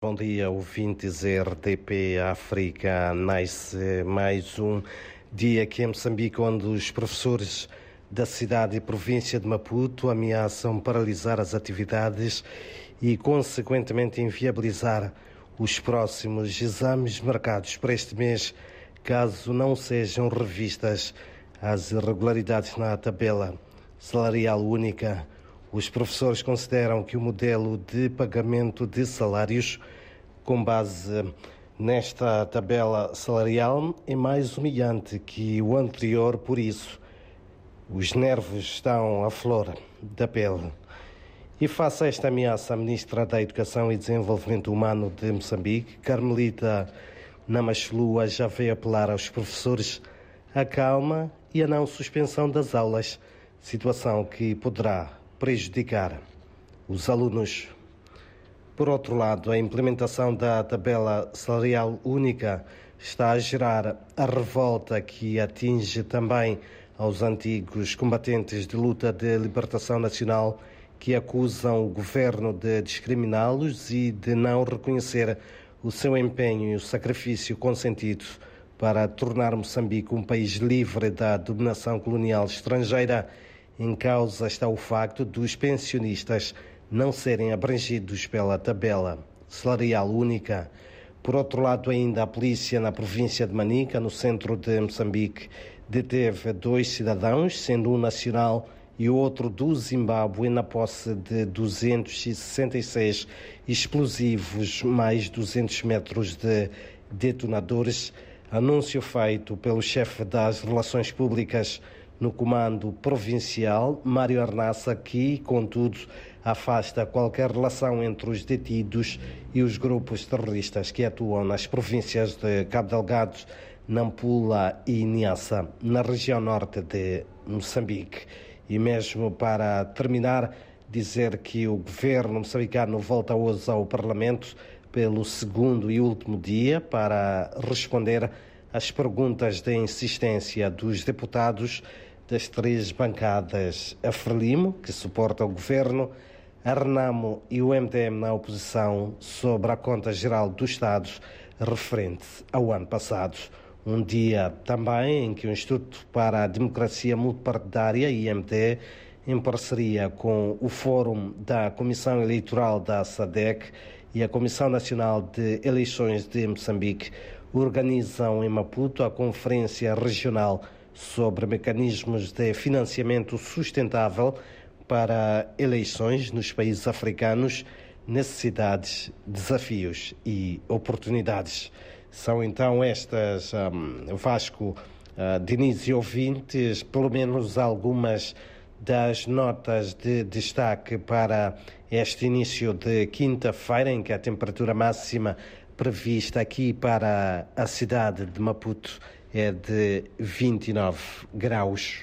Bom dia, ouvintes RTP África. Nasce mais um dia aqui em Moçambique, onde os professores da cidade e província de Maputo ameaçam paralisar as atividades e, consequentemente, inviabilizar os próximos exames marcados para este mês, caso não sejam revistas as irregularidades na tabela salarial única os professores consideram que o modelo de pagamento de salários com base nesta tabela salarial é mais humilhante que o anterior, por isso os nervos estão à flor da pele. E face a esta ameaça, a Ministra da Educação e Desenvolvimento Humano de Moçambique, Carmelita Namachlua, já veio apelar aos professores a calma e a não suspensão das aulas, situação que poderá prejudicar os alunos. Por outro lado, a implementação da tabela salarial única está a gerar a revolta que atinge também aos antigos combatentes de luta de libertação nacional que acusam o governo de discriminá-los e de não reconhecer o seu empenho e o sacrifício consentido para tornar Moçambique um país livre da dominação colonial estrangeira em causa está o facto dos pensionistas não serem abrangidos pela tabela salarial única. Por outro lado, ainda a polícia na província de Manica, no centro de Moçambique, deteve dois cidadãos, sendo um nacional e o outro do Zimbábue, na posse de 266 explosivos, mais 200 metros de detonadores. Anúncio feito pelo chefe das Relações Públicas no comando provincial, Mário Arnassa, que, contudo, afasta qualquer relação entre os detidos e os grupos terroristas que atuam nas províncias de Cabo Delgado, Nampula e Niassa, na região norte de Moçambique. E mesmo para terminar, dizer que o governo moçambicano volta hoje ao Parlamento pelo segundo e último dia para responder às perguntas de insistência dos deputados das três bancadas, a Frelimo, que suporta o governo, a Renamo e o MTM na oposição sobre a conta geral do Estado referente ao ano passado. Um dia também em que o Instituto para a Democracia Multipartidária, IMT, em parceria com o Fórum da Comissão Eleitoral da SADEC e a Comissão Nacional de Eleições de Moçambique, organizam em Maputo a Conferência Regional sobre mecanismos de financiamento sustentável para eleições nos países africanos, necessidades, desafios e oportunidades. São então estas, um, Vasco, uh, Diniz e ouvintes, pelo menos algumas das notas de destaque para este início de quinta-feira, em que a temperatura máxima prevista aqui para a cidade de Maputo é de 29 graus.